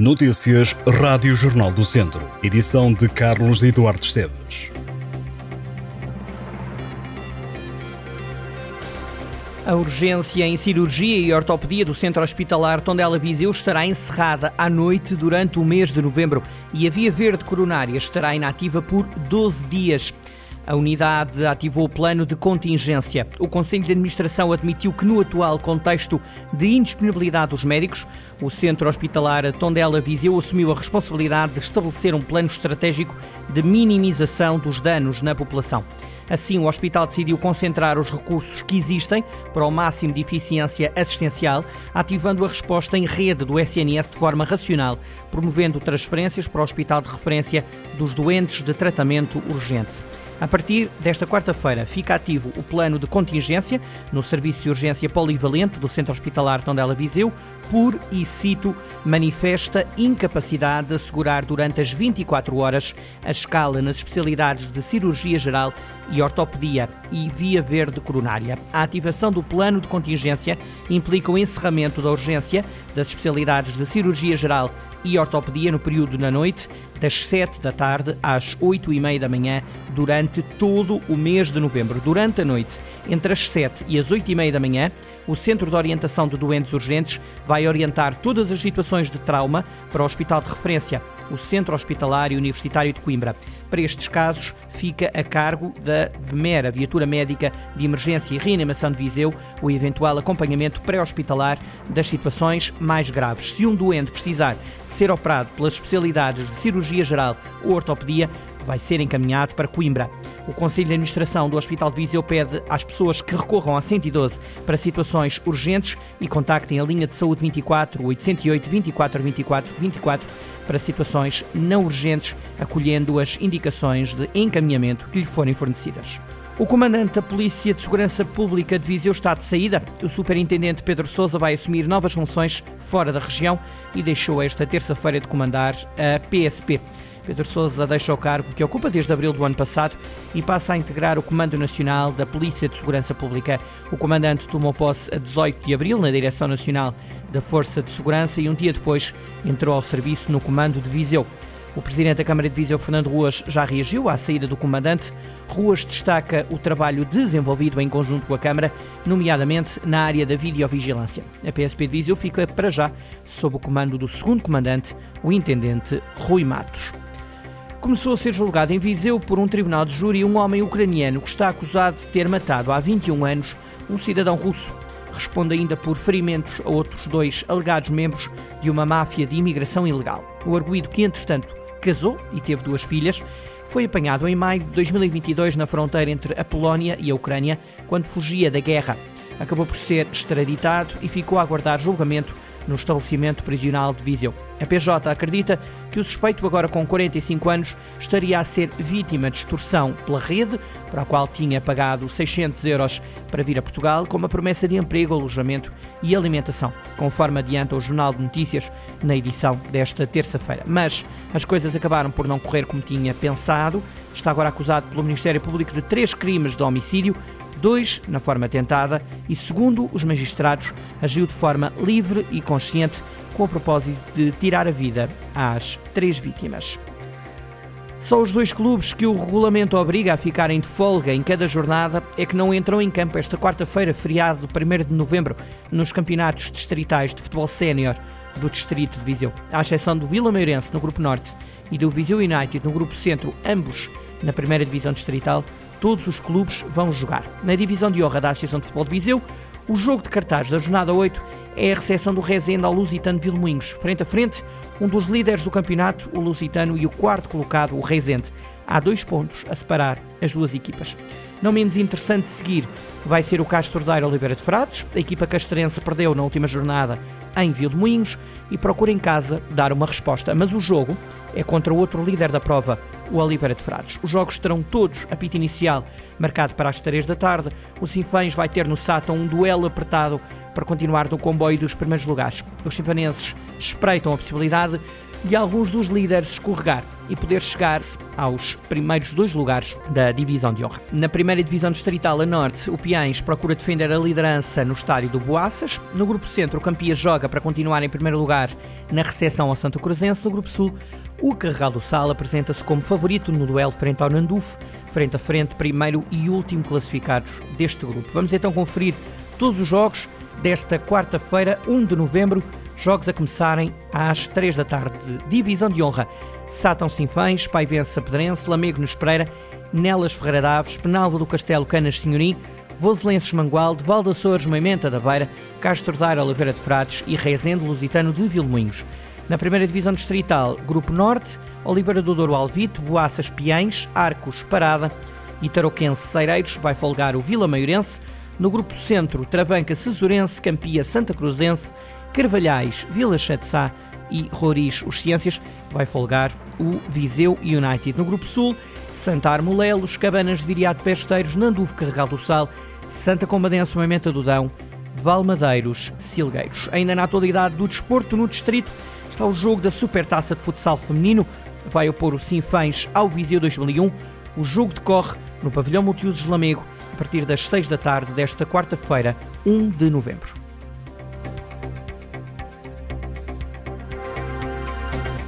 Notícias Rádio Jornal do Centro. Edição de Carlos Eduardo Esteves. A urgência em cirurgia e ortopedia do Centro Hospitalar Tondela Viseu estará encerrada à noite durante o mês de novembro e a via verde coronária estará inativa por 12 dias. A unidade ativou o plano de contingência. O Conselho de Administração admitiu que, no atual contexto de indisponibilidade dos médicos, o Centro Hospitalar Tondela Viseu assumiu a responsabilidade de estabelecer um plano estratégico de minimização dos danos na população. Assim, o hospital decidiu concentrar os recursos que existem para o máximo de eficiência assistencial, ativando a resposta em rede do SNS de forma racional, promovendo transferências para o hospital de referência dos doentes de tratamento urgente. A partir desta quarta-feira fica ativo o plano de contingência no Serviço de Urgência Polivalente do Centro Hospitalar Tondela Viseu, por, e cito, manifesta incapacidade de assegurar durante as 24 horas a escala nas especialidades de cirurgia geral e ortopedia e via verde coronária. A ativação do plano de contingência implica o encerramento da urgência das especialidades de cirurgia geral e ortopedia no período da noite, das 7 da tarde às 8 e meia da manhã, durante todo o mês de novembro. Durante a noite, entre as 7 e as 8 e meia da manhã, o Centro de Orientação de Doentes Urgentes vai orientar todas as situações de trauma para o Hospital de Referência, o Centro Hospitalar e Universitário de Coimbra. Para estes casos, fica a cargo da VMER, Viatura Médica de Emergência e Reanimação de Viseu, o eventual acompanhamento pré-hospitalar das situações mais graves. Se um doente precisar de ser operado pelas especialidades de cirurgia geral ou ortopedia, vai ser encaminhado para Coimbra. O Conselho de Administração do Hospital de Viseu pede às pessoas que recorram a 112 para situações urgentes e contactem a linha de saúde 24 808 24 24 24 para situações não urgentes, acolhendo as indicações de encaminhamento que lhe forem fornecidas. O comandante da Polícia de Segurança Pública de Viseu está de saída. O superintendente Pedro Sousa vai assumir novas funções fora da região e deixou esta terça-feira de comandar a PSP. Pedro Sousa deixa o cargo que ocupa desde abril do ano passado e passa a integrar o Comando Nacional da Polícia de Segurança Pública. O comandante tomou posse a 18 de abril na Direção Nacional da Força de Segurança e um dia depois entrou ao serviço no Comando de Viseu. O presidente da Câmara de Viseu, Fernando Ruas, já reagiu à saída do comandante. Ruas destaca o trabalho desenvolvido em conjunto com a Câmara, nomeadamente na área da videovigilância. A PSP de Viseu fica, para já, sob o comando do segundo comandante, o intendente Rui Matos começou a ser julgado em Viseu por um tribunal de júri um homem ucraniano que está acusado de ter matado há 21 anos um cidadão russo. Responde ainda por ferimentos a outros dois alegados membros de uma máfia de imigração ilegal. O arguído, que entretanto casou e teve duas filhas, foi apanhado em maio de 2022 na fronteira entre a Polónia e a Ucrânia, quando fugia da guerra. Acabou por ser extraditado e ficou a aguardar julgamento no estabelecimento prisional de Viseu. A PJ acredita que o suspeito, agora com 45 anos, estaria a ser vítima de extorsão pela rede, para a qual tinha pagado 600 euros para vir a Portugal, com uma promessa de emprego, alojamento e alimentação, conforme adianta o Jornal de Notícias na edição desta terça-feira. Mas as coisas acabaram por não correr como tinha pensado. Está agora acusado pelo Ministério Público de três crimes de homicídio dois na forma tentada e, segundo os magistrados, agiu de forma livre e consciente com o propósito de tirar a vida às três vítimas. Só os dois clubes que o regulamento obriga a ficarem de folga em cada jornada é que não entram em campo esta quarta-feira, feriado do 1 de novembro, nos campeonatos distritais de futebol sénior do Distrito de Viseu. À exceção do Vila Meirense no Grupo Norte e do Viseu United no Grupo Centro, ambos na primeira divisão distrital, todos os clubes vão jogar. Na divisão de honra da Associação de Futebol de Viseu, o jogo de cartaz da jornada 8 é a recepção do Rezende ao Lusitano Vilmoinhos. Frente a frente, um dos líderes do campeonato, o Lusitano, e o quarto colocado, o Rezende. Há dois pontos a separar as duas equipas. Não menos interessante de seguir vai ser o Castro Daire Oliveira de Frades. A equipa castrense perdeu na última jornada em Vilmoinhos e procura em casa dar uma resposta. Mas o jogo é contra o outro líder da prova, o Oliveira de Frades. Os jogos terão todos a pita inicial marcado para as 3 da tarde. O Sinfãs vai ter no Sátão um duelo apertado para continuar no comboio dos primeiros lugares. Os sinfanenses espreitam a possibilidade de alguns dos líderes escorregar e poder chegar aos primeiros dois lugares da divisão de honra. Na primeira divisão distrital a norte, o Piães procura defender a liderança no estádio do Boaças. No grupo centro, o Campias joga para continuar em primeiro lugar na recepção ao Santo Cruzense. No grupo sul, o Carregal do Sal apresenta-se como favorito no duelo frente ao Nanduf, frente a frente, primeiro e último classificados deste grupo. Vamos então conferir todos os jogos desta quarta-feira, 1 de novembro, jogos a começarem às 3 da tarde. Divisão de honra: Sátão Sinfães, Paivense Pedrense, Lamego nos Pereira, Nelas Ferreira Daves, Penalva do Castelo Canas Senhorim, Voselenses Mangualde, Valdaçores Moimenta da Beira, Castro Daire Oliveira de Frades e Rezende Lusitano de Vilmoinhos. Na primeira divisão distrital, Grupo Norte, Oliveira do Douro Alvito, Boaças Piães, Arcos Parada e Tarouquense Seireiros vai folgar o Vila Maiorense. No grupo Centro, Travanca Cesurense, Campia Santa Cruzense, Carvalhais, Vila Chatzá e Roriz Os Ciências vai folgar o Viseu United. No grupo Sul, Santa Armolelos, Cabanas de Viriato Pesteiros, Nanduve Carregal do Sal, Santa Combadense Moimenta do Dão, Valmadeiros Silgueiros. Ainda na atualidade do desporto no distrito, está o jogo da Supertaça de Futsal Feminino. Vai opor o Sinfãs ao Viseu 2001. O jogo decorre no Pavilhão Multiusos de Lamego a partir das 6 da tarde desta quarta-feira, 1 de novembro.